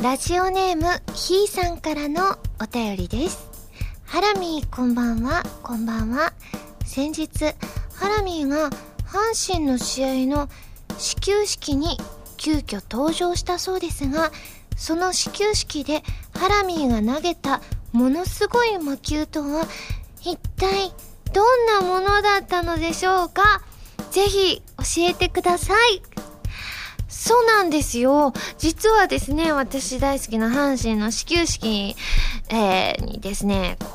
ラジオネームひーさんからのお便りです。ハラミーこんばんは、こんばんは。先日、ハラミーが阪神の試合の始球式に急遽登場したそうですが、その始球式でハラミーが投げたものすごい魔球とは一体どんなものだったのでしょうか？ぜひ教えてください。そうなんですよ。実はですね、私大好きな阪神の始球式、えーにですね、こ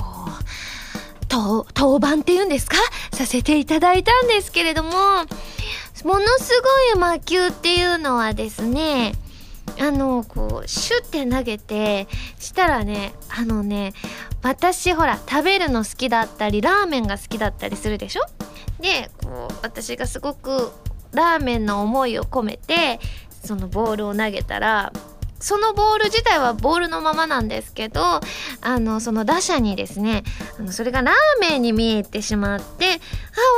う、と当番っていうんですか？させていただいたんですけれども、ものすごい魔球っていうのはですね、あの、こう、シュって投げて、したらね、あのね、私ほら、食べるの好きだったり、ラーメンが好きだったりするでしょ？で、こう、私がすごくラーメンの思いを込めて、そのボールを投げたら、そのボール自体はボールのままなんですけど、あの、その打者にですね、あのそれがラーメンに見えてしまって、あ、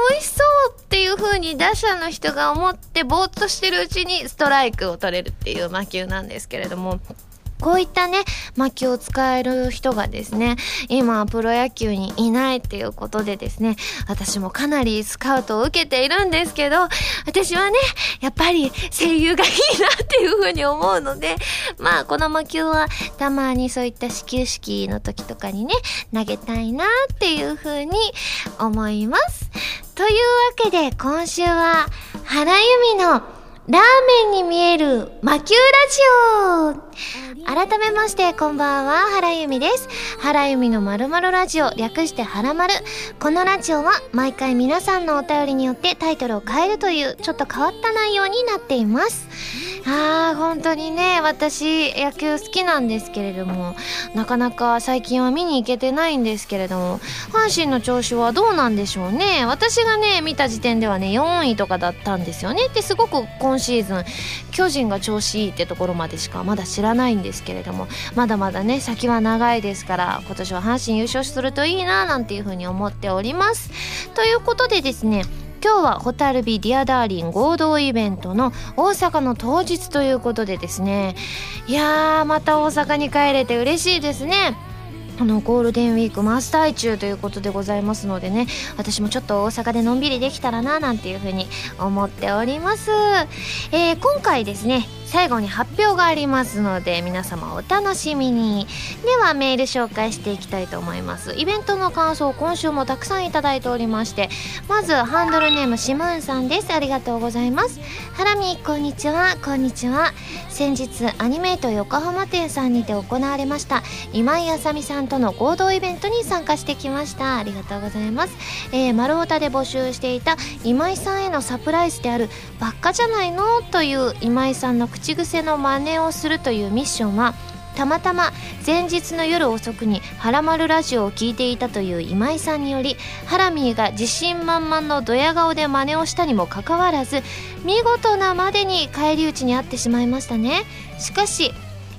美味しそうっていう風に打者の人が思ってぼーっとしてるうちにストライクを取れるっていう魔球なんですけれども、こういったね、魔球を使える人がですね、今プロ野球にいないっていうことでですね、私もかなりスカウトを受けているんですけど、私はね、やっぱり声優がいいなっていうふうに思うので、まあこの魔球はたまにそういった始球式の時とかにね、投げたいなっていうふうに思います。というわけで今週は原由美のラーメンに見える魔球ラジオ改めましてこんばんは原由美です。原由美のまるまるラジオ略してはらまるこのラジオは毎回皆さんのお便りによってタイトルを変えるというちょっと変わった内容になっています。あー本当にね私野球好きなんですけれどもなかなか最近は見に行けてないんですけれども阪神の調子はどうなんでしょうね。私がね見た時点ではね4位とかだったんですよね。ですごく今シーズン巨人が調子いいってところまでしかまだ知らないんですけれどもまだまだね先は長いですから今年は阪神優勝するといいななんていうふうに思っております。ということでですね今日はホタルビディアダーリン合同イベントの大阪の当日ということでですね。いやーまた大阪に帰れて嬉しいですね。このゴールデンウィーク真っ最中ということでございますのでね。私もちょっと大阪でのんびりできたらななんていうふうに思っております、えー今回ですね最後に発表がありますので皆様お楽しみに。ではメール紹介していきたいと思います。イベントの感想今週もたくさんいただいておりましてまずハンドルネームシムーンさんです。ありがとうございます。ハラミこんにちは。こんにちは。先日アニメイト横浜店さんにて行われました今井あさみさんとの合同イベントに参加してきました。ありがとうございます、えー、丸太で募集していた今井さんへのサプライズである「ばっかじゃないの?」という今井さんの口口癖の真似をするというミッションはたまたま前日の夜遅くに「はらまるラジオ」を聞いていたという今井さんによりハラミーが自信満々のドヤ顔で真似をしたにもかかわらず見事なまでに返り討ちにあってしまいましたねしかし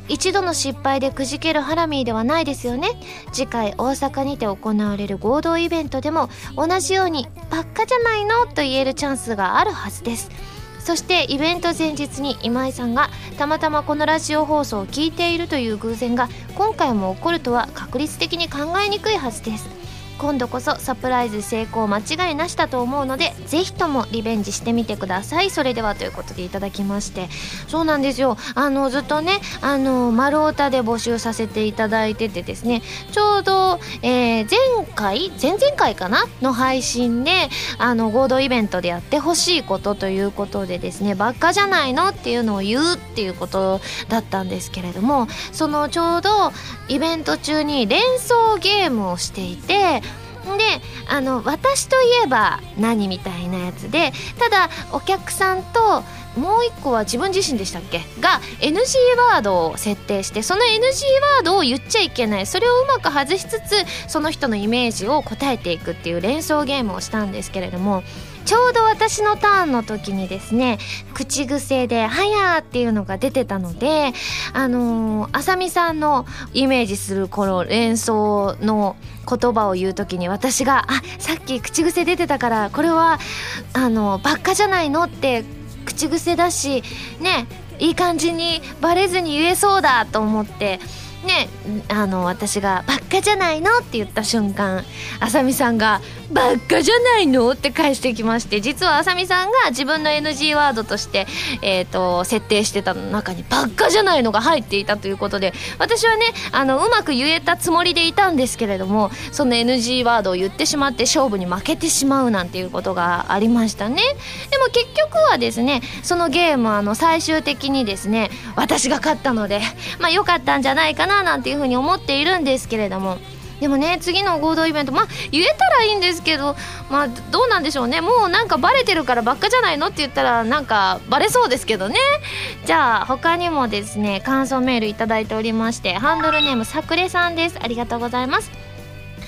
一度の失敗でくじけるハラミーではないですよね次回大阪にて行われる合同イベントでも同じように「ばっかじゃないの?」と言えるチャンスがあるはずですそしてイベント前日に今井さんがたまたまこのラジオ放送を聞いているという偶然が今回も起こるとは確率的に考えにくいはずです。今度こそサプライズ成功間違いなしだと思うのでぜひともリベンジしてみてください。それではということでいただきまして。そうなんですよ。あのずっとねあの丸太で募集させていただいててですね。ちょうど、えー前回前々回かな？の配信であの合同イベントでやってほしいことということでですねばっかじゃないのっていうのを言うっていうことだったんですけれどもそのちょうどイベント中に連想ゲームをしていてであの私といえば何みたいなやつでただお客さんともう一個は自分自身でしたっけ？が NG ワードを設定してその NG ワードを言っちゃいけない。それをうまく外しつつその人のイメージを答えていくっていう連想ゲームをしたんですけれどもちょうど私のターンの時にですね口癖で「はや」っていうのが出てたのであの、あさみさんのイメージするこの連想の言葉を言う時に私が「あさっき口癖出てたからこれはあのばっかじゃないの?」って口癖だしねいい感じにバレずに言えそうだと思ってねあの私が「ばっかじゃないの?」って言った瞬間あさみさんが「ばっかじゃないの?」って返してきまして実はあさみさんが自分の NG ワードとして、えーと、設定してた中に「ばっかじゃないの?」が入っていたということで私はねあのうまく言えたつもりでいたんですけれどもその NG ワードを言ってしまって勝負に負けてしまうなんていうことがありましたねでも結局はですねそのゲームあの最終的にですね私が勝ったのでまあ良かったんじゃないかなななんていうふうに思っているんですけれども。でもね次の合同イベントまあ言えたらいいんですけどまあどうなんでしょうね。もうなんかバレてるからばっかじゃないのって言ったらなんかバレそうですけどね。じゃあ他にもですね感想メール頂いておりましてハンドルネームさくれさんです。ありがとうございます。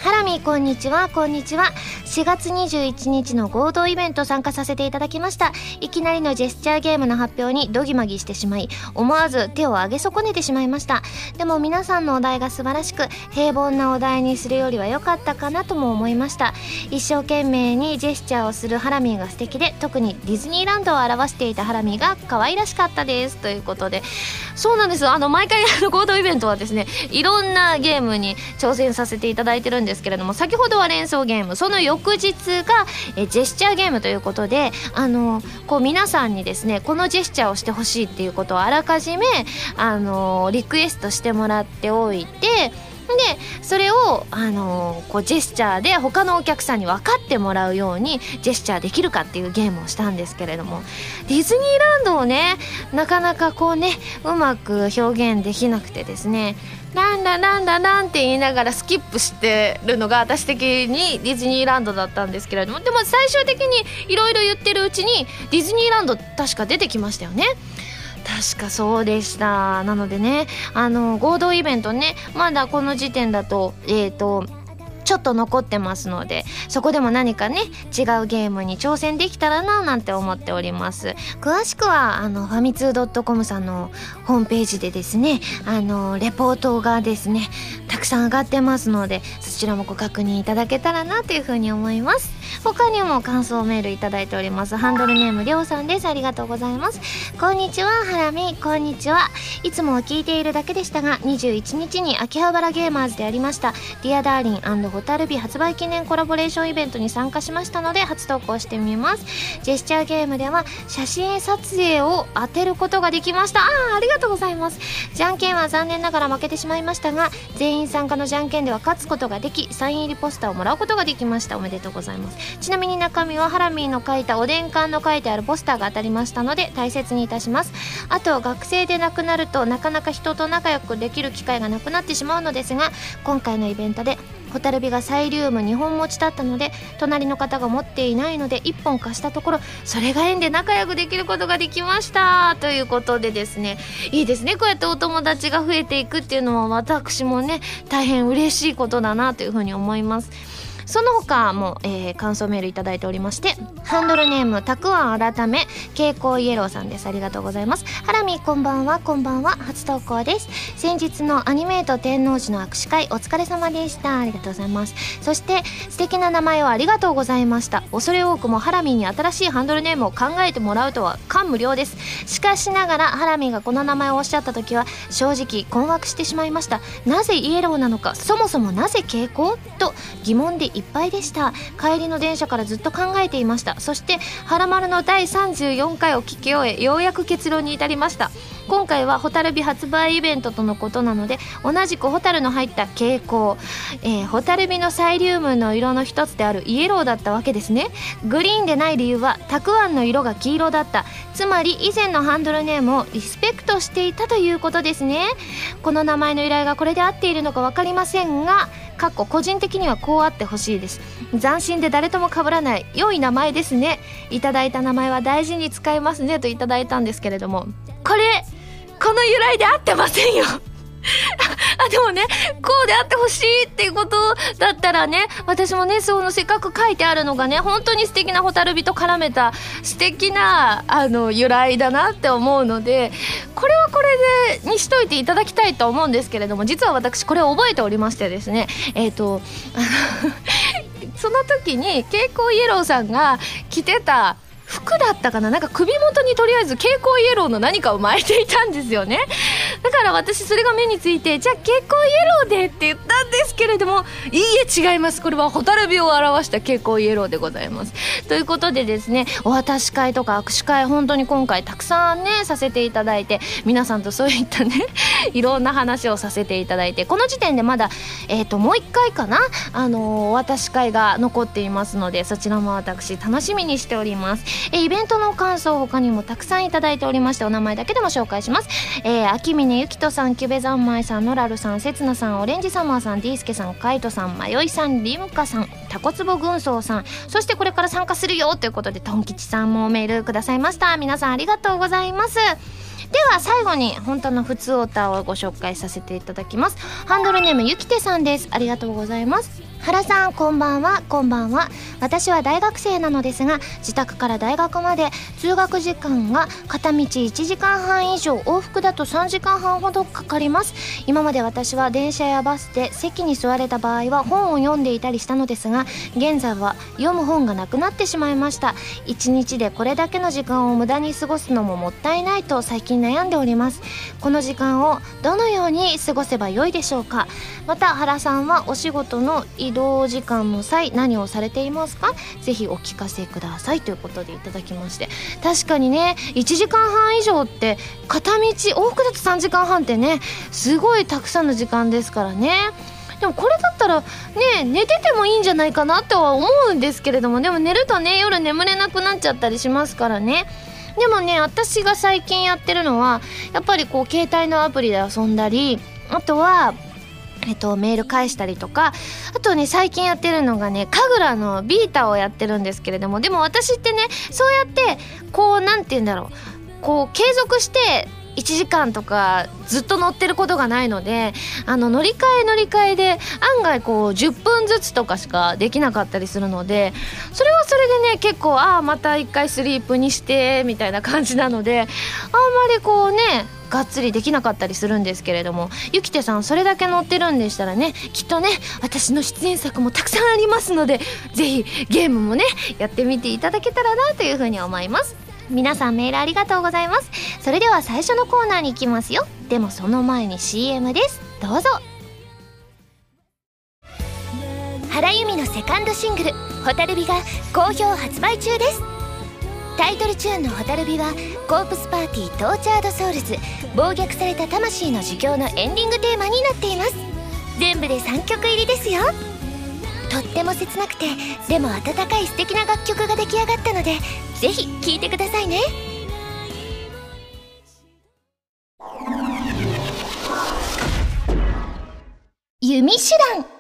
ハラミこんにちは。こんにちは。4月21日の合同イベント参加させていただきました。いきなりのジェスチャーゲームの発表にドギマギしてしまい思わず手を上げ損ねてしまいました。でも皆さんのお題が素晴らしく平凡なお題にするよりは良かったかなとも思いました。一生懸命にジェスチャーをするハラミーが素敵で特にディズニーランドを表していたハラミーが可愛らしかったです。ということでそうなんです。あの毎回合同イベントはですねいろんなゲームに挑戦させていただいてるんですですけれども先ほどは連想ゲームその翌日がえジェスチャーゲームということであのこう皆さんにですねこのジェスチャーをしてほしいっていうことをあらかじめあのリクエストしてもらっておいてでそれを、あのこうジェスチャーで他のお客さんに分かってもらうようにジェスチャーできるかっていうゲームをしたんですけれどもディズニーランドをねなかなかこうねうまく表現できなくてですねなんだなんだなんて言いながらスキップしてるのが私的にディズニーランドだったんですけれどもでも最終的にいろいろ言ってるうちにディズニーランド確か出てきましたよね。確かそうでしたなのでねあの合同イベントねまだこの時点だとえっ、ー、とちょっと残ってますのでそこでも何かね違うゲームに挑戦できたらななんて思っております。詳しくはあのファミツー .com さんのホームページでですねあのレポートがですねたくさん上がってますのでそちらもご確認いただけたらなというふうに思います。他にも感想メールいただいております。ハンドルネームりょうさんです。ありがとうございます。こんにちははらみー。こんにちは。いつも聞いているだけでしたが21日に秋葉原ゲーマーズでありました Dear Darling 蛍火発売記念コラボレーションイベントに参加しましたので初投稿してみます。ジェスチャーゲームでは写真撮影を当てることができました。ああありがとうございます。じゃんけんは残念ながら負けてしまいましたが全員参加のじゃんけんでは勝つことができサイン入りポスターをもらうことができました。おめでとうございます。ちなみに中身はハラミーの書いたおでん缶の書いてあるポスターが当たりましたので大切にいたします。あと学生で亡くなるとなかなか人と仲良くできる機会がなくなってしまうのですが今回のイベントでホタルビがサイリウム2本持ちだったので隣の方が持っていないので1本貸したところそれが縁で仲良くできることができました。ということでですね。いいですね。こうやってお友達が増えていくっていうのは私もね大変嬉しいことだなというふうに思います。その他も、えー、感想メールいただいておりましてハンドルネームたくあん改め蛍光イエローさんです。ありがとうございます。ハラミこんばんは。こんばんは。初投稿です。先日のアニメート天王寺の握手会お疲れ様でした。ありがとうございます。そして素敵な名前をありがとうございました。恐れ多くもハラミに新しいハンドルネームを考えてもらうとは感無量です。しかしながらハラミがこの名前をおっしゃった時は正直困惑してしまいました。なぜイエローなのかそもそもなぜ蛍光と疑問でいっぱいでした。帰りの電車からずっと考えていました。そして「はらまる」の第34回を聞き終えようやく結論に至りました。今回は蛍火発売イベントとのことなので同じく蛍の入った蛍光、えー、蛍火のサイリウムの色の一つであるイエローだったわけですね。グリーンでない理由はたくあんの色が黄色だった。つまり以前のハンドルネームをリスペクトしていたということですね。この名前の由来がこれで合っているのか分かりませんがかっこ個人的にはこうあってほしいです。斬新で誰とも被らない良い名前ですね。いただいた名前は大事に使いますねといただいたんですけれども。これこの由来で合ってませんよ。あ、でもね、こうであってほしいっていうことだったらね、私もね、そのせっかく書いてあるのがね、本当に素敵な蛍火と絡めた素敵な、あの、由来だなって思うので、これはこれで、にしといていただきたいと思うんですけれども、実は私これを覚えておりましてですね、えっ、ー、と、その時に、蛍光イエローさんが着てた服だったかな？なんか首元にとりあえず蛍光イエローの何かを巻いていたんですよね。だから私それが目についてじゃあ蛍光イエローでって言ったんですけれどもいいえ違います。これは蛍火を表した蛍光イエローでございます。ということでですねお渡し会とか握手会本当に今回たくさんねさせていただいて皆さんとそういったね いろんな話をさせていただいてこの時点でまだえっ、ー、ともう一回かな？あのお渡し会が残っていますのでそちらも私楽しみにしております。えイベントの感想他にもたくさんいただいておりましてお名前だけでも紹介します。えー、秋峰ゆきとさんキュベザンマイさんノラルさんせつなさんオレンジサマーさんディースケさんカイトさんまよいさんリムカさんタコツボ軍曹さんそしてこれから参加するよということでトン吉さんもメールくださいました。皆さんありがとうございます。では最後に本当の普通オタをご紹介させていただきます。ハンドルネームゆきてさんです。ありがとうございます。原さんこんばんは。こんばんは。私は大学生なのですが自宅から大学まで通学時間が片道1時間半以上往復だと3時間半ほどかかります。今まで私は電車やバスで席に座れた場合は本を読んでいたりしたのですが現在は読む本がなくなってしまいました。1日でこれだけの時間を無駄に過ごすのももったいないと最近悩んでおります。この時間をどのように過ごせばよいでしょうか。また原さんはお仕事の移動時間の際何をされていますか？ぜひお聞かせください。ということでいただきまして。確かにね1時間半以上って片道往復だと3時間半ってねすごいたくさんの時間ですからね。でもこれだったらね寝ててもいいんじゃないかなとは思うんですけれども。でも寝るとね夜眠れなくなっちゃったりしますからね。でもね私が最近やってるのはやっぱりこう携帯のアプリで遊んだりあとはえっと、メール返したりとかあとね最近やってるのがね神楽のビータをやってるんですけれどもでも私ってねそうやってこう何て言うんだろうこう継続して1時間とかずっと乗ってることがないのであの乗り換え乗り換えで案外こう10分ずつとかしかできなかったりするのでそれはそれでね結構ああまた1回スリープにしてみたいな感じなのであんまりこうねがっつりできなかったりするんですけれどもゆきてさんそれだけ乗ってるんでしたらねきっとね私の出演作もたくさんありますのでぜひゲームもねやってみていただけたらなというふうに思います。皆さんメールありがとうございます。それでは最初のコーナーに行きますよ。でもその前に CM です。どうぞ。原由美のセカンドシングル「蛍火」が好評発売中です。タイトルチューンの「蛍火」はコープスパーティー Tortured Souls 暴虐された魂の呪叫のエンディングテーマになっています。全部で3曲入りですよ。とっても切なくてでも温かい素敵な楽曲が出来上がったのでぜひ聴いてくださいね。弓手段。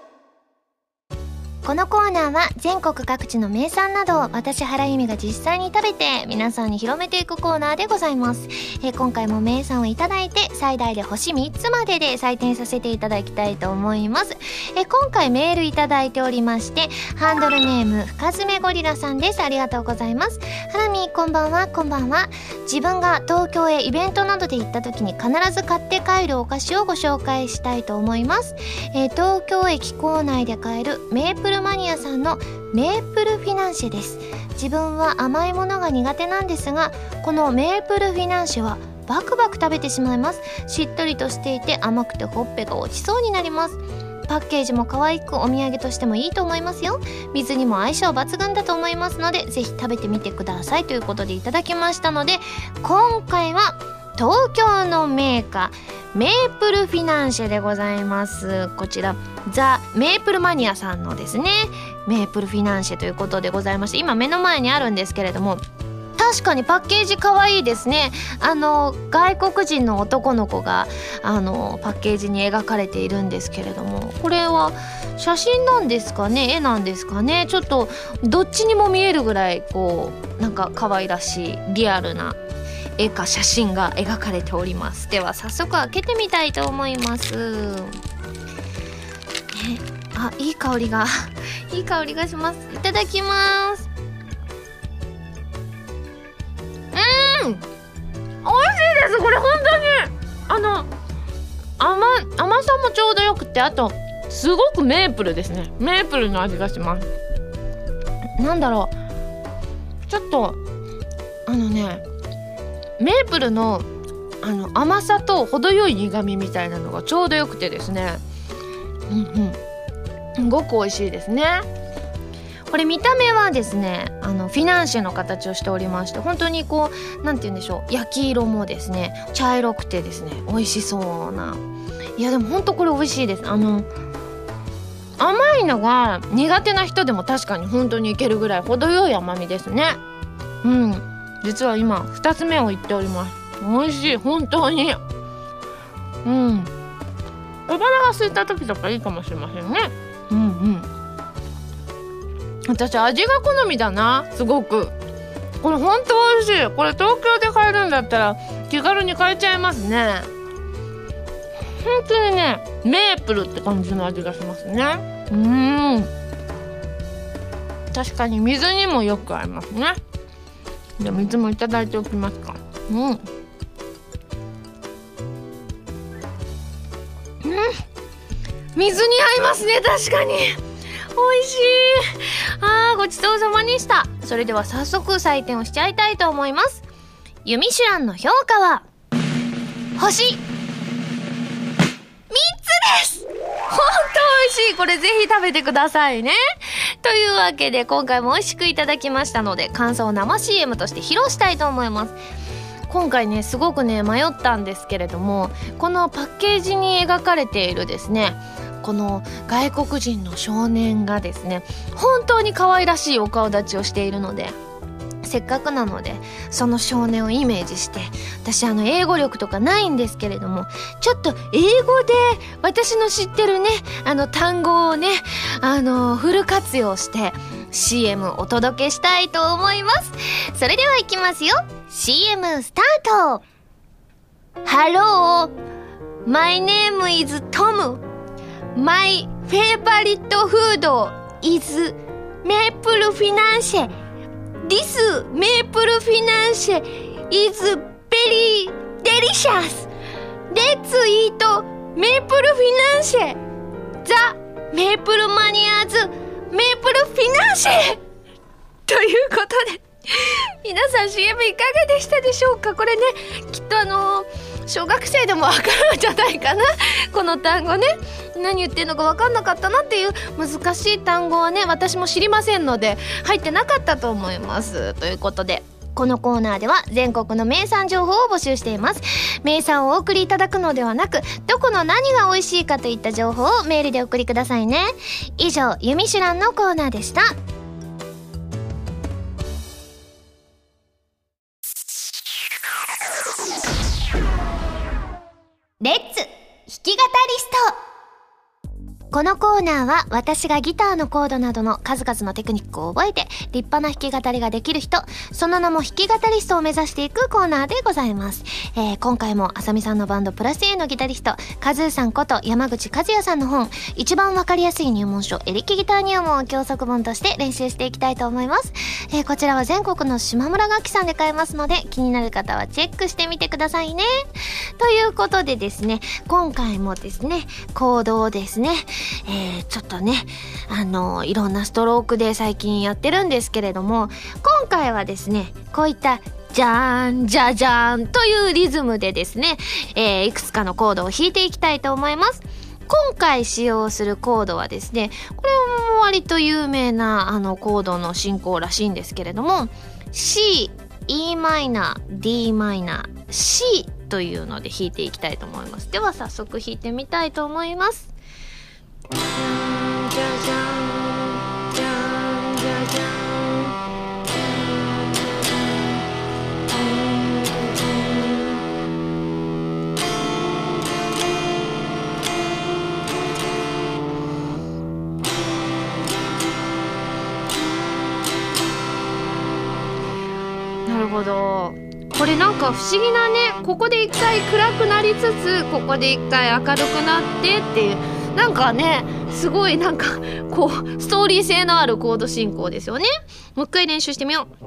このコーナーは全国各地の名産などを私原由美が実際に食べて皆さんに広めていくコーナーでございます、えー、今回も名産をいただいて最大で星3つまでで採点させていただきたいと思います、えー、今回メールいただいておりましてハンドルネーム深爪ゴリラさんです。ありがとうございます。ハラミこんばんは。こんばんは。自分が東京へイベントなどで行った時に必ず買って帰るお菓子をご紹介したいと思います、えー、東京駅構内で買えるメープルマニアさんのメープルフィナンシェです。自分は甘いものが苦手なんですがこのメープルフィナンシェはバクバク食べてしまいます。しっとりとしていて甘くてほっぺが落ちそうになります。パッケージも可愛くお土産としてもいいと思いますよ。水にも相性抜群だと思いますのでぜひ食べてみてくださいということでいただきましたので今回は東京のメーカーメープルフィナンシェでございます。こちらザ・メープルマニアさんのですねメープルフィナンシェということでございまして今目の前にあるんですけれども確かにパッケージ可愛いですね。あの外国人の男の子があのパッケージに描かれているんですけれどもこれは写真なんですかね？絵なんですかね？ちょっとどっちにも見えるぐらいこうなんか可愛らしいリアルな絵か写真が描かれております。では早速開けてみたいと思います、ね、あいい香りが いい香りがします。いただきます。うん。美味しいです。これ本当に。あの甘甘さもちょうどよくてあとすごくメープルですね。メープルの味がします。なんだろう。ちょっとあのねメープルのあの甘さと程よい苦みみたいなのがちょうどよくてですね。うんうん。すごく美味しいですね。これ見た目はですねあのフィナンシェの形をしておりまして本当にこう何て言うんでしょう焼き色もですね茶色くてですね美味しそうな。いやでもほんとこれ美味しいです。あの甘いのが苦手な人でも確かに本当にいけるぐらい程よい甘みですね。うん。実は今2つ目を言っております。美味しい。本当に。うん。小腹が空いた時とかいいかもしれませんね。うんうん。私味が好みだな。すごく。これほんと美味しい。これ東京で買えるんだったら気軽に買えちゃいますね。本当にねメープルって感じの味がしますね。うん。確かに水にもよく合いますね。じゃ水もいただいておきますか。うん。うん。水に合いますね確かに。美味しい。あーごちそうさまでした。それでは早速採点をしちゃいたいと思います。ユミシュランの評価は星3つです。ほんと美味しい。これぜひ食べてくださいね。というわけで今回も美味しくいただきましたので感想を生 CM として披露したいと思います。今回ねすごくね迷ったんですけれどもこのパッケージに描かれているですねこの外国人の少年がですね本当に可愛らしいお顔立ちをしているのでせっかくなのでその少年をイメージして私あの英語力とかないんですけれどもちょっと英語で私の知ってるねあの単語をねあのフル活用して CM お届けしたいと思います。それではいきますよ。CM スタート。Hello My name is Tom. My favorite food is maple finance. This maple finance is very delicious Let's eat maple finance The maple manias maple finance ということで皆さん CM いかがでしたでしょうかこれねきっとあのー小学生でもわかるんじゃないかな？この単語ね。何言ってんのか分かんなかったなっていう難しい単語はね私も知りませんので入ってなかったと思います。ということでこのコーナーでは全国の名産情報を募集しています。名産をお送りいただくのではなくどこの何が美味しいかといった情報をメールでお送りくださいね。以上「ユミシュラン」のコーナーでした。りスト。このコーナーは私がギターのコードなどの数々のテクニックを覚えて立派な弾き語りができる人、その名も弾き語りストを目指していくコーナーでございます。えー、今回もあさみさんのバンドプラス A のギタリスト、カズーさんこと山口和也さんの本、一番わかりやすい入門書、エレキギター入門を教則本として練習していきたいと思います。えー、こちらは全国の島村楽器さんで買えますので、気になる方はチェックしてみてくださいね。ということでですね、今回もですね、コードをですね、えー、ちょっとね、あの、いろんなストロークで最近やってるんですけれども、今回はですね、こういったじゃーん、じゃじゃーんというリズムでですね、えー、いくつかのコードを弾いていきたいと思います。今回使用するコードはですね、これも割と有名なあのコードの進行らしいんですけれども、C、e マイナー、d マイナー、C というので弾いていきたいと思います。では早速弾いてみたいと思います。なるほど。これなんか不思議なねここで一回暗くなりつつここで一回明るくなってっていうなんかねすごいなんかこうストーリー性のあるコード進行ですよね。もう一回練習してみよう。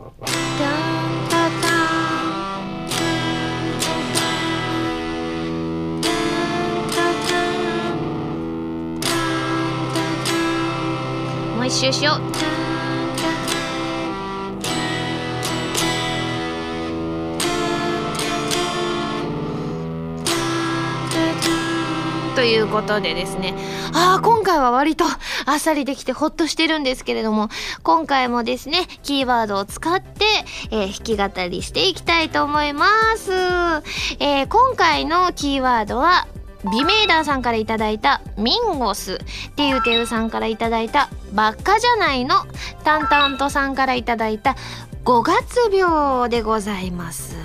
もう一周しよう。ということでですね。ああ、今回は割とあっさりできてほっとしてるんですけれども、今回もですね、キーワードを使って、えー、弾き語りしていきたいと思います。えー、今回のキーワードは、ビメイダーさんからいただいたミンゴス、てゆてゆさんからいただいたバッカじゃないの、タンタントさんからいただいた5月病でございます。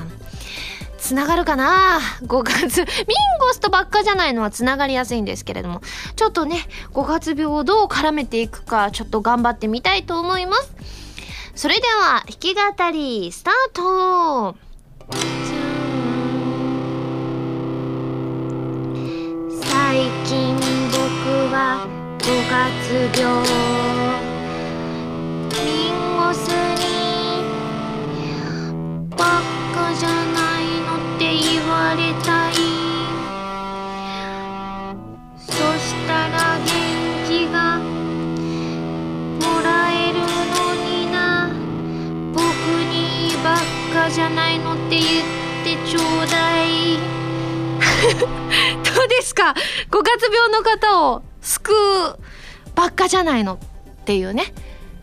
つながるかな ?5 月。ミンゴスとばっかじゃないのはつながりやすいんですけれども、ちょっとね、5月病をどう絡めていくか、ちょっと頑張ってみたいと思います。それでは、弾き語り、スタート最近僕は5月病か ?5 月病の方を救うばっかじゃないのっていうね。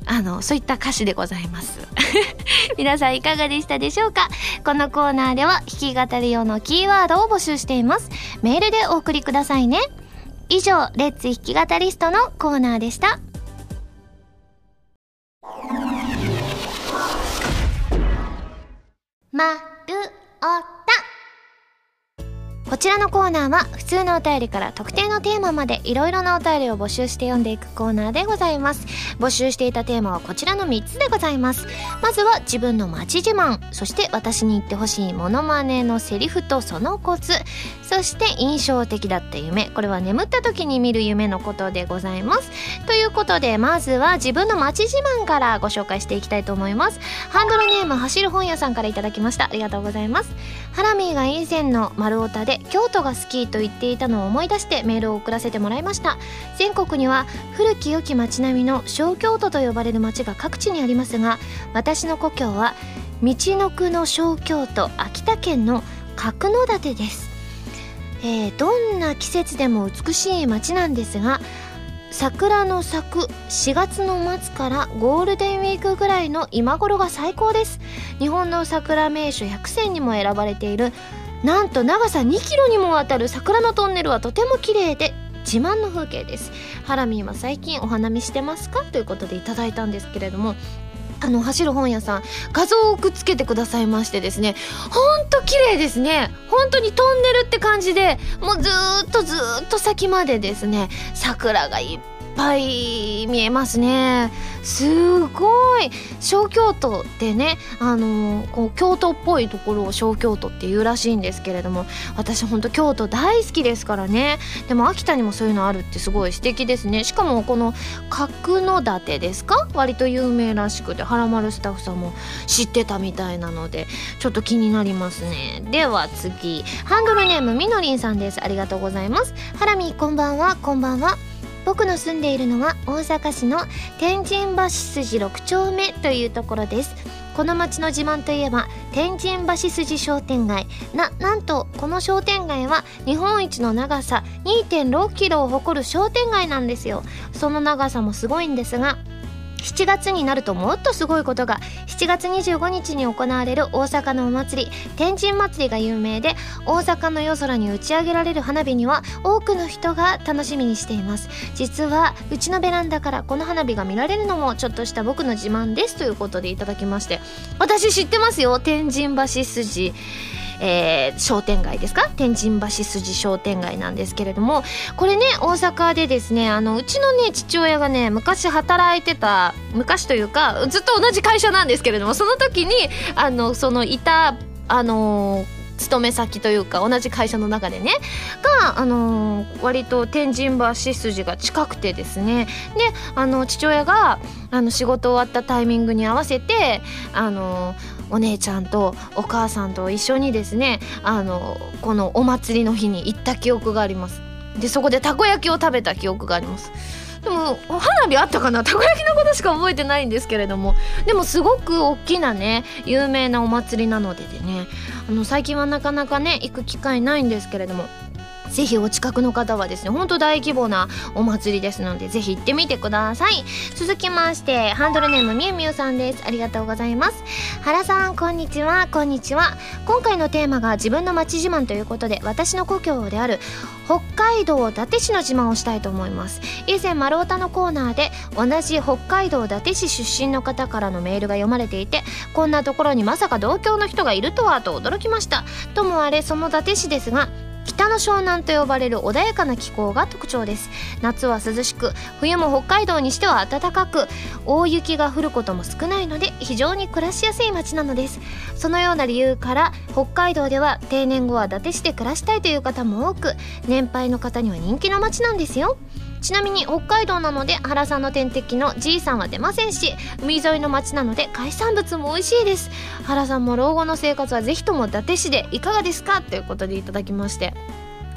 あの、そういった歌詞でございます。皆さんいかがでしたでしょうか？このコーナーでは弾き語り用のキーワードを募集しています。メールでお送りくださいね。以上、レッツ弾き語リストのコーナーでした。まるおたこちらのコーナーは普通のお便りから特定のテーマまでいろいろなお便りを募集して読んでいくコーナーでございます。募集していたテーマはこちらの3つでございます。まずは自分の町自慢そして私に言ってほしいモノマネのセリフとそのコツ。そして印象的だった夢。これは眠った時に見る夢のことでございます。ということでまずは自分の町自慢からご紹介していきたいと思います。ハンドルネーム走る本屋さんからいただきました。ありがとうございます。ハラミーが以前の丸太で京都が好きと言っていたのを思い出してメールを送らせてもらいました。全国には古き良き町並みの小京都と呼ばれる町が各地にありますが私の故郷は道のくの小京都秋田県の角館です。えー、どんな季節でも美しい街なんですが桜の咲く4月の末からゴールデンウィークぐらいの今頃が最高です。日本の桜名所100選にも選ばれているなんと長さ2キロにもわたる桜のトンネルはとても綺麗で自慢の風景です。ハラミーは最近お花見してますか？ということでいただいたんですけれどもあの走る本屋さん画像をくっつけてくださいましてですねほんと綺麗ですね。本当にトンネルって感じでもうずっとずっと先までですね桜がいっぱい見えますね。すごい。小京都ってねあのこう京都っぽいところを小京都っていうらしいんですけれども私ほんと京都大好きですからね。でも秋田にもそういうのあるってすごい素敵ですね。しかもこの角館ですか？割と有名らしくてはらまるスタッフさんも知ってたみたいなのでちょっと気になりますね。では次。ハンドルネームみのりんさんです。ありがとうございます。ハラミこんばんは。こんばんは。僕の住んでいるのは大阪市の天神橋筋6丁目というところです。この町の自慢といえば天神橋筋商店街。ななんとこの商店街は日本一の長さ2.6キロを誇る商店街なんですよ。その長さもすごいんですが7月になるともっとすごいことが7月25日に行われる大阪のお祭り天神祭りが有名で大阪の夜空に打ち上げられる花火には多くの人が楽しみにしています。実はうちのベランダからこの花火が見られるのもちょっとした僕の自慢ですということでいただきまして私知ってますよ天神橋筋。えー、商店街ですか？天神橋筋商店街なんですけれどもこれね大阪でですねあのうちのね父親がね昔働いてた昔というかずっと同じ会社なんですけれどもその時にあのそのいたあのー勤め先というか同じ会社の中でねが、あのー、割と天神橋筋が近くてですねであの父親があの仕事終わったタイミングに合わせてあのお姉ちゃんとお母さんと一緒にですねあのこのお祭りの日に行った記憶があります。でそこでたこ焼きを食べた記憶があります。でも花火あったかな？たこ焼きのことしか覚えてないんですけれども。でもすごく大きなね有名なお祭りなのででねあの最近はなかなかね行く機会ないんですけれども。ぜひお近くの方はですねほんと大規模なお祭りですのでぜひ行ってみてください。続きましてハンドルネームみゆみゆさんです。ありがとうございます。原さんこんにちは。こんにちは。今回のテーマが自分の町自慢ということで私の故郷である北海道伊達市の自慢をしたいと思います。以前丸太のコーナーで同じ北海道伊達市出身の方からのメールが読まれていてこんなところにまさか同郷の人がいるとはと驚きました。ともあれその伊達市ですが北の湘南と呼ばれる穏やかな気候が特徴です。夏は涼しく冬も北海道にしては暖かく大雪が降ることも少ないので非常に暮らしやすい町なのです。そのような理由から北海道では定年後は伊達市で暮らしたいという方も多く年配の方には人気の町なんですよ。ちなみに北海道なので原さんの天敵のじいさんは出ませんし海沿いの町なので海産物も美味しいです。原さんも老後の生活はぜひとも伊達市でいかがですか？ということでいただきまして。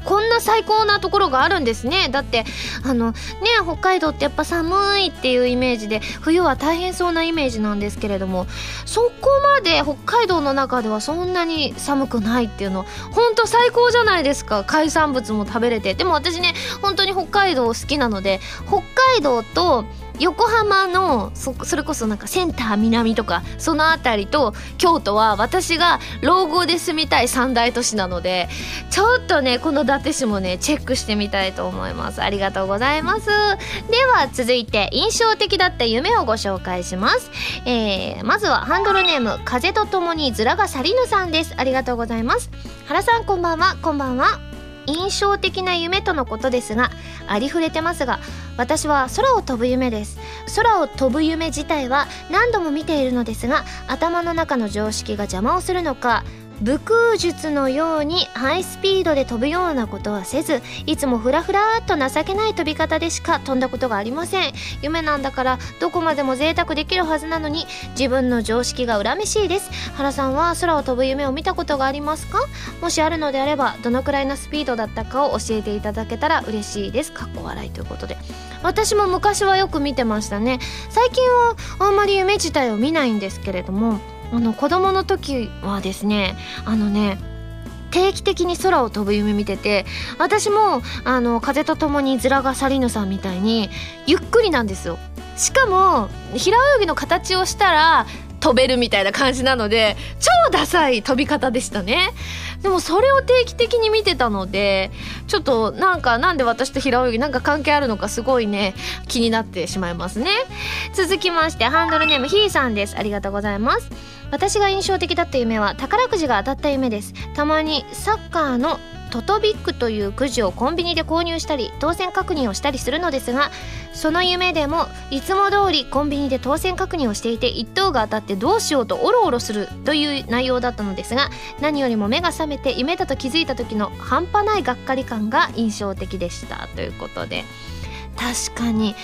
こんな最高なところがあるんですね。だってあのね北海道ってやっぱ寒いっていうイメージで冬は大変そうなイメージなんですけれどもそこまで北海道の中ではそんなに寒くないっていうのほんと最高じゃないですか。海産物も食べれて。でも私ね本当に北海道好きなので北海道と横浜のそそれこそなんかセンター南とかその辺りと京都は私が老後で住みたい三大都市なのでちょっとねこの伊達市もねチェックしてみたいと思います。ありがとうございます。では続いて印象的だった夢をご紹介します、えー、まずはハンドルネーム風とともにズラがサリヌさんです。ありがとうございます。原さんこんばんは。こんばんは。印象的な夢とのことですがありふれてますが私は空を飛ぶ夢です。空を飛ぶ夢自体は何度も見ているのですが頭の中の常識が邪魔をするのか武空術のようにハイスピードで飛ぶようなことはせずいつもフラフラーっと情けない飛び方でしか飛んだことがありません。夢なんだからどこまでも贅沢できるはずなのに自分の常識が恨めしいです。原さんは空を飛ぶ夢を見たことがありますか？もしあるのであればどのくらいのスピードだったかを教えていただけたら嬉しいです。かっこ笑いということで。私も昔はよく見てましたね。最近はあんまり夢自体を見ないんですけれどもあの子供の時はですねあのね定期的に空を飛ぶ夢見てて私もあの風と共にズラがサリヌさんみたいにゆっくりなんですよ。しかも平泳ぎの形をしたら飛べるみたいな感じなので超ダサい飛び方でしたね。でもそれを定期的に見てたのでちょっとなんかなんで私と平泳ぎなんか関係あるのかすごいね気になってしまいますね。続きましてハンドルネームひーさんです。ありがとうございます。私が印象的だった夢は宝くじが当たった夢です。たまにサッカーのトトビックというくじをコンビニで購入したり当選確認をしたりするのですがその夢でもいつも通りコンビニで当選確認をしていて1等が当たってどうしようとおろおろするという内容だったのですが何よりも目が覚めて夢だと気づいた時の半端ないがっかり感が印象的でした。ということで。確かに。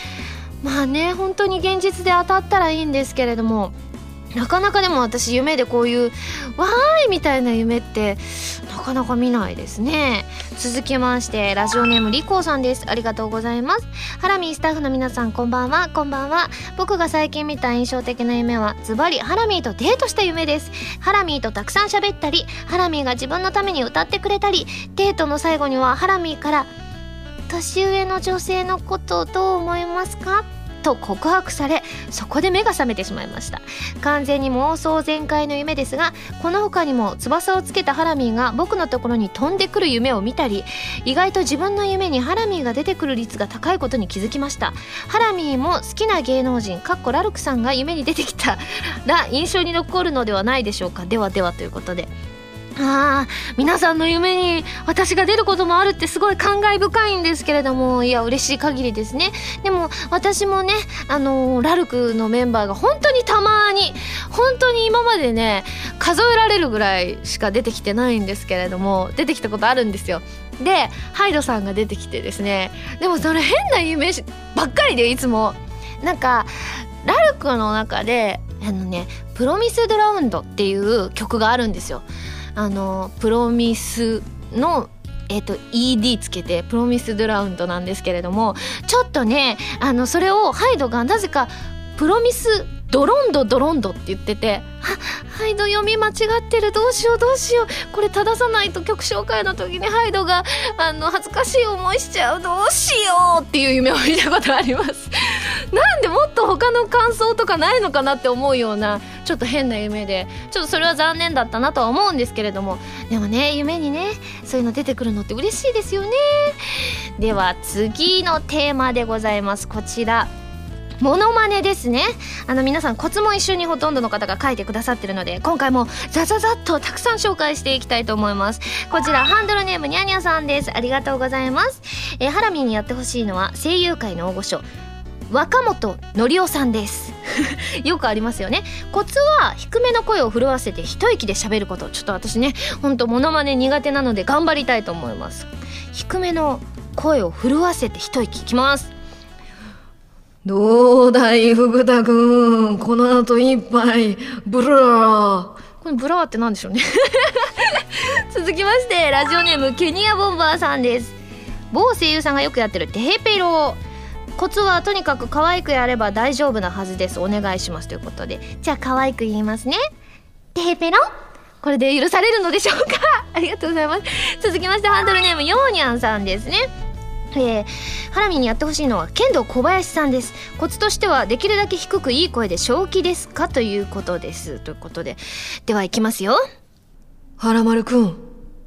まあね本当に現実で当たったらいいんですけれどもなかなかでも私夢でこういう「わーい!」みたいな夢ってなかなか見ないですね。続きましてラジオネームリコーさんです。ありがとうございます。ハラミースタッフの皆さんこんばんは。こんばんは。僕が最近見た印象的な夢はズバリハラミーとデートした夢です。ハラミーとたくさん喋ったりハラミーが自分のために歌ってくれたりデートの最後にはハラミーから年上の女性のことどう思いますか？と告白されそこで目が覚めてしまいました。完全に妄想全開の夢ですがこの他にも翼をつけたハラミーが僕のところに飛んでくる夢を見たり意外と自分の夢にハラミーが出てくる率が高いことに気づきました。ハラミーも好きな芸能人かっこラルクさんが夢に出てきたら印象に残るのではないでしょうか。ではではということでああ皆さんの夢に私が出ることもあるってすごい感慨深いんですけれどもいや嬉しい限りですね。でも私もねあのー、ラルクのメンバーが本当にたまに本当に今までね数えられるぐらいしか出てきてないんですけれども出てきたことあるんですよ。でハイドさんが出てきてですね。でもそれ変な夢ばっかりでいつも。なんかラルクの中であのね「プロミス・ドラウンド」っていう曲があるんですよ。あのプロミスのえーと、ED つけてプロミスドラウンドなんですけれどもちょっとねあのそれをハイドがなぜかプロミスドロンドドロンドって言ってて、あ、ハイド読み間違ってる、どうしようどうしよう、これ正さないと曲紹介の時にハイドが、あの、恥ずかしい思いしちゃう、どうしようっていう夢を見たことあります。なんでもっと他の感想とかないのかなって思うような、ちょっと変な夢で、ちょっとそれは残念だったなとは思うんですけれども、でもね、夢にね、そういうの出てくるのって嬉しいですよね。では次のテーマでございます。こちら。モノマネですね。あの皆さんコツも一緒にほとんどの方が書いてくださってるので今回もザザザッとたくさん紹介していきたいと思います。こちらハンドルネームにゃにゃさんです。ありがとうございます。え、ハラミにやってほしいのは声優界の大御所若本の夫さんです。よくありますよね。コツは低めの声を震わせて一息で喋ること。ちょっと私ねほんとモノマネ苦手なので頑張りたいと思います。低めの声を震わせて一息。いきます。どうだい、福田くん。この後一杯、ブラー。このブラーって何でしょうね 続きまして、ラジオネーム、ケニアボンバーさんです。某声優さんがよくやってるテヘペロコツはとにかく可愛くやれば大丈夫なはずです。お願いします。ということで。じゃあ可愛く言いますね。テヘペロ？これで許されるのでしょうか？ありがとうございます。続きまして、ハンドルネーム、ヨーニャンさんですね。えー、ハラミにやってほしいのは剣道小林さんです。コツとしてはできるだけ低くいい声で正気ですかということで。すということででは行きますよ。原丸くん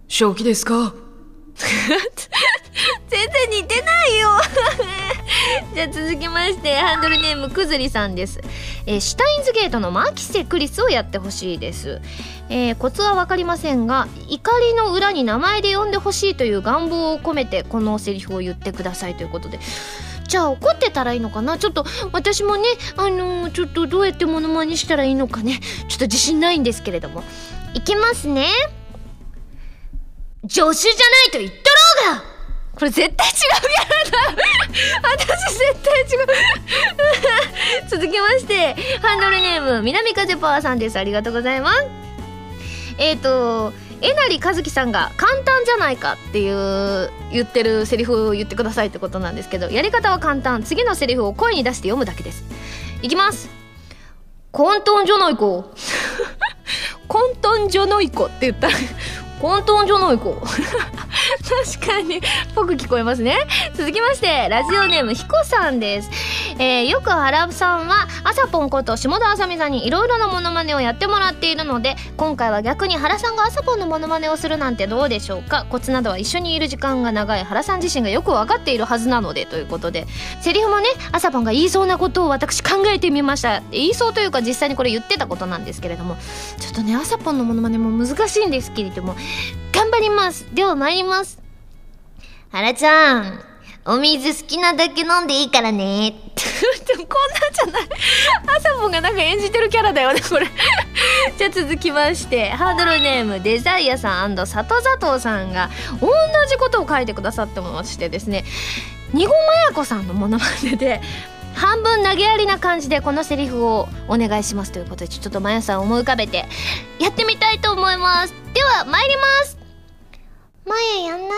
正気ですか？全然似てないよ。じゃあ続きましてハンドルネームくずりさんです、えー、シュタインズゲートのマキセクリスをやってほしいです、えー、コツは分かりませんが怒りの裏に名前で呼んでほしいという願望を込めてこのセリフを言ってくださいということで。じゃあ怒ってたらいいのかな？ちょっと私もねあのー、ちょっとどうやってモノマネしたらいいのかね？ちょっと自信ないんですけれども。いきますね。助手じゃないと言っとろうが！これ絶対違うキャラだ私絶対違う。続きましてハンドルネーム南風パワーさんです。ありがとうございます。えっ、ー、とえなりかずきさんが簡単じゃないかっていう言ってるセリフを言ってくださいってことなんですけどやり方は簡単。次のセリフを声に出して読むだけです。いきます。混沌じゃない子混沌じゃない子って言ったら混沌じゃない子。確かに。ぽく聞こえますね。続きましてラジオネームひこさんです、えー、よく原さんはあさぽんこと下田あさみさんにいろいろなモノマネをやってもらっているので今回は逆に原さんがあさぽんのモノマネをするなんてどうでしょうか？コツなどは一緒にいる時間が長い。原さん自身がよく分かっているはずなのでということで。セリフもねあさぽんが言いそうなことを私考えてみました。言いそうというか実際にこれ言ってたことなんですけれども。ちょっとねあさぽんのモノマネも難しいんですけれども。頑張りますでは参ります原ちゃん、お水好きなだけ飲んでいいからね。こんなんじゃない。あさぽんがなんか演じてるキャラだよね、これ。じゃあ続きまして、ハードルネーム、デザイアさん里里さんが、同じことを書いてくださってましてですね、にごまやこさんのモノマネで、半分投げやりな感じでこのセリフをお願いしますということでちょっとまやさん思い浮かべてやってみたいと思います。では参ります。まややんないよ。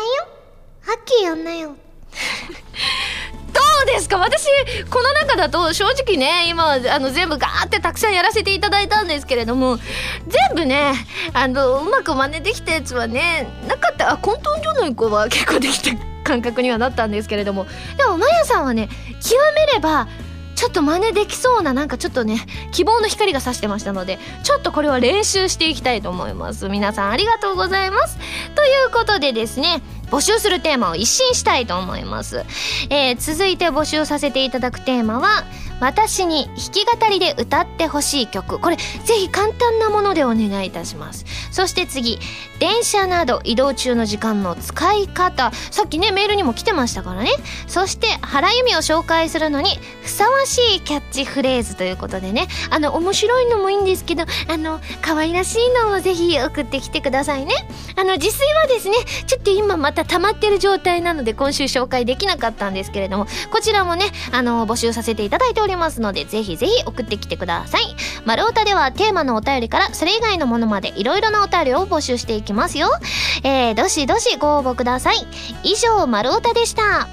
ハッキーやんなよ。どうですか？私この中だと正直ね今あの全部ガーってたくさんやらせていただいたんですけれども全部ねあのうまく真似できたやつはねなかった。あ混沌上の子は結構できた感覚にはなったんですけれども。でもまやさんはね極めればちょっと真似できそうななんかちょっとね希望の光が差してましたのでちょっとこれは練習していきたいと思います。皆さんありがとうございます。ということでですね募集するテーマを一新したいと思います、えー、続いて募集させていただくテーマは私に弾き語りで歌ってほしい曲。これぜひ簡単なものでお願いいたします。そして次電車など移動中の時間の使い方。さっきねメールにも来てましたからね。そして原由美を紹介するのにふさわしいキャッチフレーズということでね。あの面白いのもいいんですけどあの可愛らしいのをぜひ送ってきてくださいね。あの自炊はですねちょっと今また溜まってる状態なので今週紹介できなかったんですけれどもこちらもねあの募集させていただいております。りますのでぜひぜひ送ってきてください。丸太ではテーマのお便りからそれ以外のものまでいろいろなお便りを募集していきますよ。えー、どしどしご応募ください。以上丸太でした。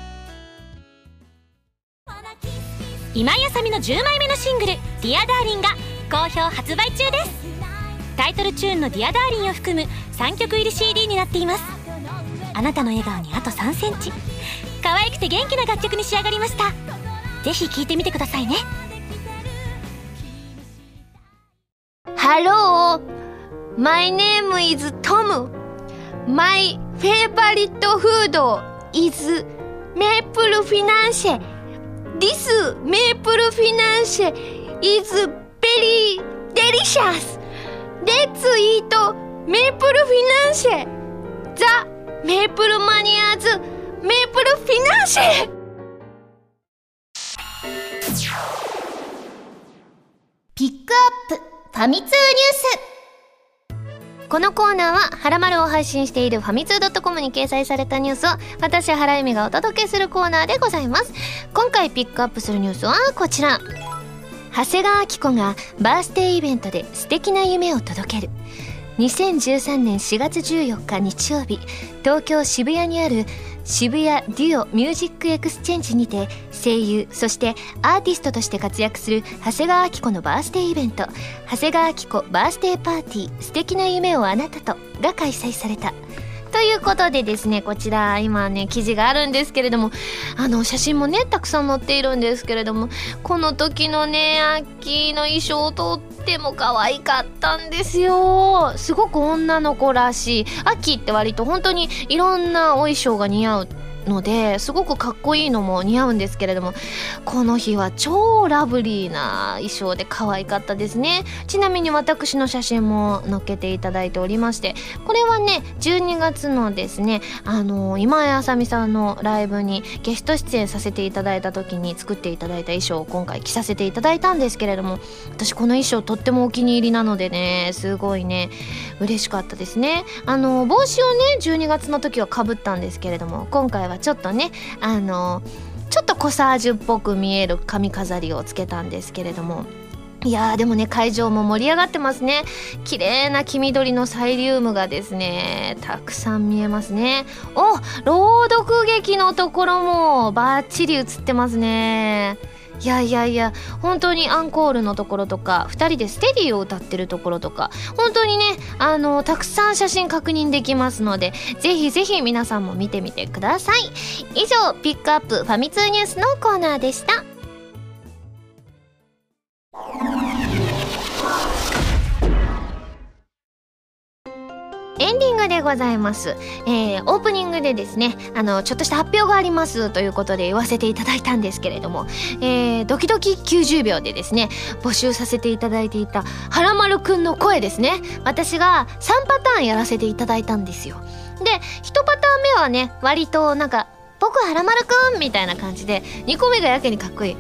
今井麻美の10枚目のシングル「Dear Darling」が好評発売中です。タイトルチューンの「ディアダーリンを含む3曲入り CD になっています。あなたの笑顔にあと3センチ。可愛くて元気な楽曲に仕上がりました。ぜひ聞いてみてくださいねハローマイネームイズトムマイフェイバリットフードイズメープルフィナンシェディスメープルフィナンシェイズベリーデ delicious トメープルフィナンシェザメープルマニアーズメープルフィナンシェピックアップファミ通ニュースこのコーナーは、はらまるを配信しているファミツー .com に掲載されたニュースを、私、原由実がお届けするコーナーでございます。今回ピックアップするニュースはこちら。長谷川明子がバースデーイベントで素敵な夢を届ける。2013年4月14日日曜日、東京渋谷にある渋谷デュオミュージックエクスチェンジにて声優そしてアーティストとして活躍する長谷川明子のバースデーイベント長谷川明子バースデーパーティー素敵な夢をあなたとが開催された。ということでですね、こちら今ね、記事があるんですけれども、あの、写真もね、たくさん載っているんですけれども、この時のね、アッキーの衣装とっても可愛かったんですよ。すごく女の子らしい。アッキーって割と本当にいろんなお衣装が似合うのですごくかっこいいのも似合うんですけれどもこの日は超ラブリーな衣装で可愛かったですね。ちなみに私の写真も載っけていただいておりましてこれはね12月のですねあの今井あさみさんのライブにゲスト出演させていただいた時に作っていただいた衣装を今回着させていただいたんですけれども私この衣装とってもお気に入りなのでねすごいね嬉しかったですね。あの帽子をね12月の時はかぶったんですけれども今回ははちょっとねあのちょっとコサージュっぽく見える髪飾りをつけたんですけれども。いやーでもね会場も盛り上がってますね。綺麗な黄緑のサイリウムがですねたくさん見えますね。お朗読劇のところもバッチリ映ってますね。いやいやいや本当にアンコールのところとか2人でステディを歌ってるところとか本当にねあのたくさん写真確認できますのでぜひぜひ皆さんも見てみてください。以上ピックアップファミ通ニュースのコーナーでした。ございます。えー、オープニングでですね、あの、ちょっとした発表がありますということで言わせていただいたんですけれども、えー、ドキドキ90秒でですね、募集させていただいていた、はらまるくんの声ですね。私が3パターンやらせていただいたんですよ。で、1パターン目はね、割となんか、僕はらまるくんみたいな感じで、2個目がやけにかっこいい。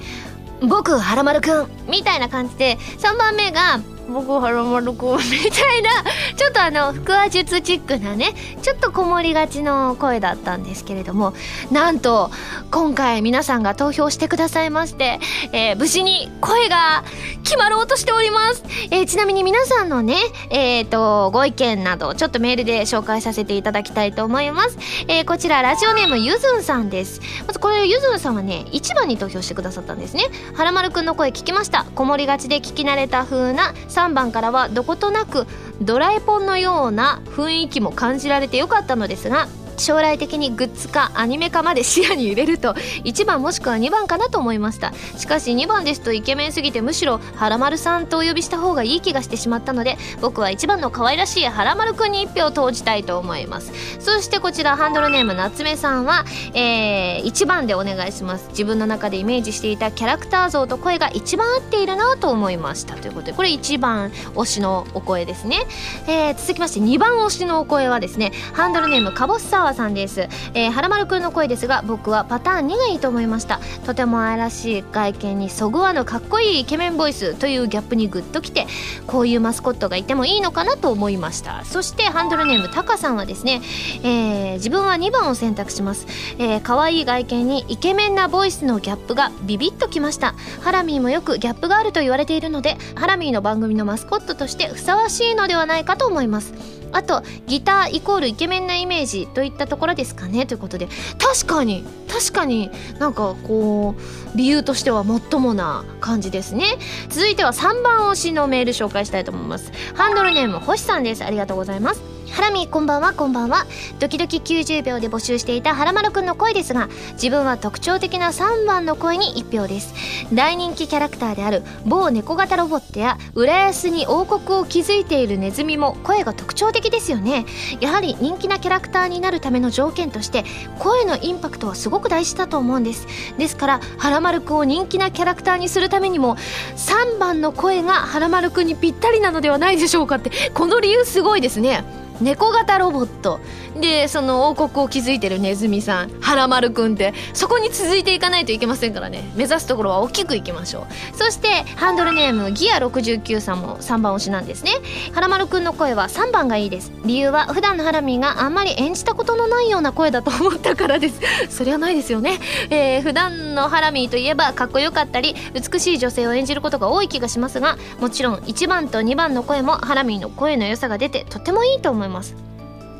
僕、はらまるくんみたいな感じで、3番目が、僕はらまるくんみたいなちょっとあの腹話術チックなねちょっとこもりがちの声だったんですけれどもなんと今回皆さんが投票してくださいまして、えー、無事に声が決まろうとしております、えー、ちなみに皆さんのねえっ、ー、とご意見などちょっとメールで紹介させていただきたいと思います、えー、こちらラジオネームゆずんさんです。まずこれゆずんさんはね1番に投票してくださったんですね。はらまるくんの声聞きました。こもりがちで聞き慣れた風な3番からはどことなくドラえポンのような雰囲気も感じられてよかったのですが将来的にグッズかアニメ化まで視野に入れると1番もしくは2番かなと思いました。しかし2番ですとイケメンすぎてむしろはらまるさんとお呼びした方がいい気がしてしまったので僕は1番の可愛らしいはらまるくんに1票投じたいと思います。そしてこちらハンドルネーム夏目さんは、えー、1番でお願いします。自分の中でイメージしていたキャラクター像と声が一番合っているなと思いました。ということでこれ1番推しのお声ですね、えー、続きまして2番推しのお声はですねハンドルネームかぼすさん。わさんです、えー、はらまるくんの声ですが僕はパターン2がいいと思いました。とても愛らしい外見にそぐわぬかっこいいイケメンボイスというギャップにグッときてこういうマスコットがいてもいいのかなと思いました。そしてハンドルネームタカさんはですね、えー、自分は2番を選択します、えー、可愛い外見にイケメンなボイスのギャップがビビッときました。ハラミーもよくギャップがあると言われているのでハラミーの番組のマスコットとしてふさわしいのではないかと思います。あとギターイコールイケメンなイメージといっったところですかねということで。確かに確かになんかこう理由としてはもっともな感じですね。続いては3番推しのメール紹介したいと思います。ハンドルネーム星さんです。ありがとうございます。ハラミこんばんはこんばんは。ドキドキ90秒で募集していたハラマルくんの声ですが自分は特徴的な3番の声に1票です。大人気キャラクターである某猫型ロボットや浦安に王国を築いているネズミも声が特徴的ですよね。やはり人気なキャラクターになるための条件として声のインパクトはすごく大事だと思うんです。ですからハラマルくんを人気なキャラクターにするためにも3番の声がハラマルくんにぴったりなのではないでしょうかってこの理由すごいですね。猫型ロボット。でその王国を築いてるネズミさんはらまるくんってそこに続いていかないといけませんからね。目指すところは大きくいきましょう。そしてハンドルネームギア69さんも3番推しなんですね。はらまるくんの声は3番がいいです。理由は普段のハラミーがあんまり演じたことのないような声だと思ったからです。それはないですよね、えー、普段のハラミーといえばかっこよかったり美しい女性を演じることが多い気がしますがもちろん1番と2番の声もハラミーの声の良さが出てとてもいいと思います。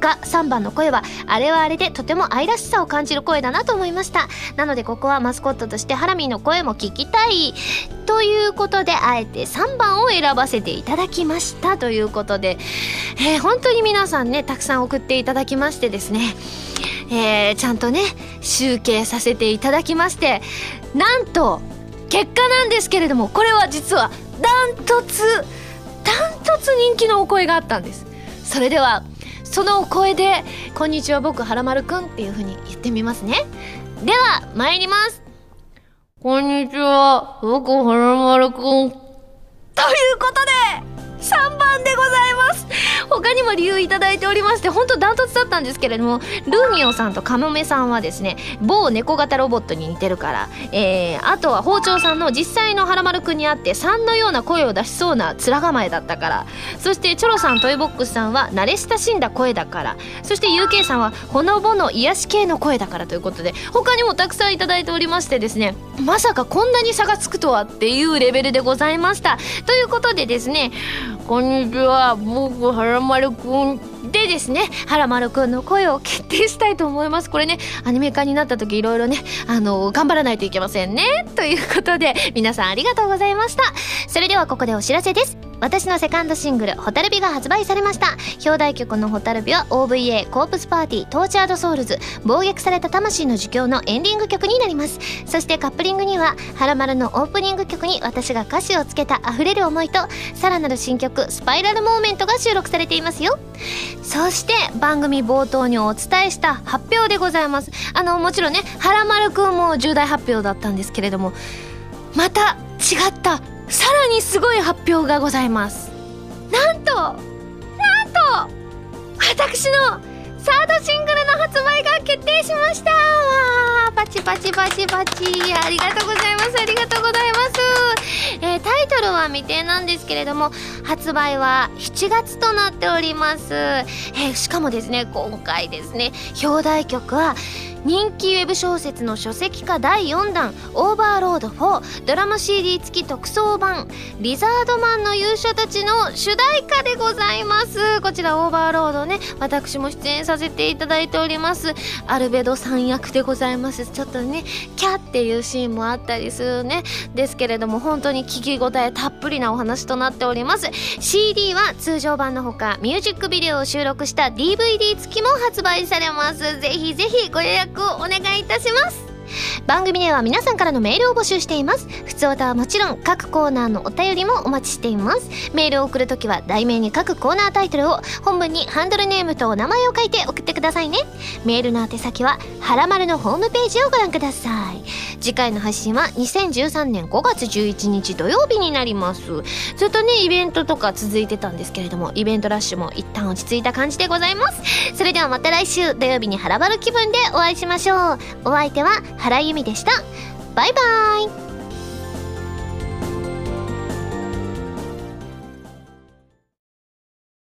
が3番の声はあれはあれでとても愛らしさを感じる声だなと思いました。なのでここはマスコットとしてハラミーの声も聞きたい。ということであえて3番を選ばせていただきました。ということで、えー、本当に皆さんねたくさん送っていただきましてですねえー、ちゃんとね集計させていただきましてなんと結果なんですけれどもこれは実はダントツダントツ人気のお声があったんです。それではそのお声で「こんにちは僕はらまるくん」っていう風に言ってみますね。では参ります。こんにちは僕はらまるくん。ということで3番理由いただいておりまして本当ダントツだったんですけれどもルーミオさんとカモメさんはですね某猫型ロボットに似てるから、えー、あとは包丁さんの実際のはらまるくんにあって3のような声を出しそうな面構えだったからそしてチョロさんトイボックスさんは慣れ親しんだ声だからそして UK さんはほのぼの癒し系の声だからということで他にもたくさんいただいておりましてですねまさかこんなに差がつくとはっていうレベルでございましたということでですねこんにちは。僕はらまるくんでですね。はらまるくんの声を決定したいと思います。これねアニメ化になった時いろいろねあの頑張らないといけませんね。ということで皆さんありがとうございました。それではここでお知らせです。私のセカンドシングル「ホタルビ」が発売されました。表題曲の「ホタルビ」は OVA「コープスパーティートーチャードソウルズ暴虐された魂の呪叫のエンディング曲になります。そしてカップリングには「はらまる」のオープニング曲に私が歌詞をつけた溢れる思いとさらなる新曲「スパイラルモーメント」が収録されていますよ。そして番組冒頭にお伝えした発表でございます。あのもちろんねはらまるくんも重大発表だったんですけれどもまた違ったさらにすごい発表がございます。なんとなんと私のサードシングルの発売が決定しました。わパチパチパチパチ。ありがとうございます。ありがとうございます、えー、タイトルは未定なんですけれども発売は7月となっております、えー、しかもですね今回ですね表題曲は人気ウェブ小説の書籍化第4弾「オーバーロード4」ドラマ CD 付き特装版「リザードマンの勇者たち」の主題歌でございます。こちらオーバーロードね私も出演させていただいております。アルベドさん役でございます。ちょっとねキャっていうシーンもあったりするね。ですけれども本当に聞き応えたっぷりなお話となっております。CD は通常版のほかミュージックビデオを収録した DVD 付きも発売されます。ぜひぜひご予約お願いいたします。番組では皆さんからのメールを募集しています。普通歌はもちろん各コーナーのお便りもお待ちしています。メールを送るときは題名に各コーナータイトルを本文にハンドルネームとお名前を書いて送ってくださいね。メールの宛先ははらまるのホームページをご覧ください。次回の配信は2013年5月11日土曜日になります。ずっとねイベントとか続いてたんですけれどもイベントラッシュも一旦落ち着いた感じでございます。それではまた来週土曜日にはらまる気分でお会いしましょう。お相手は原由美でした。バイバイ。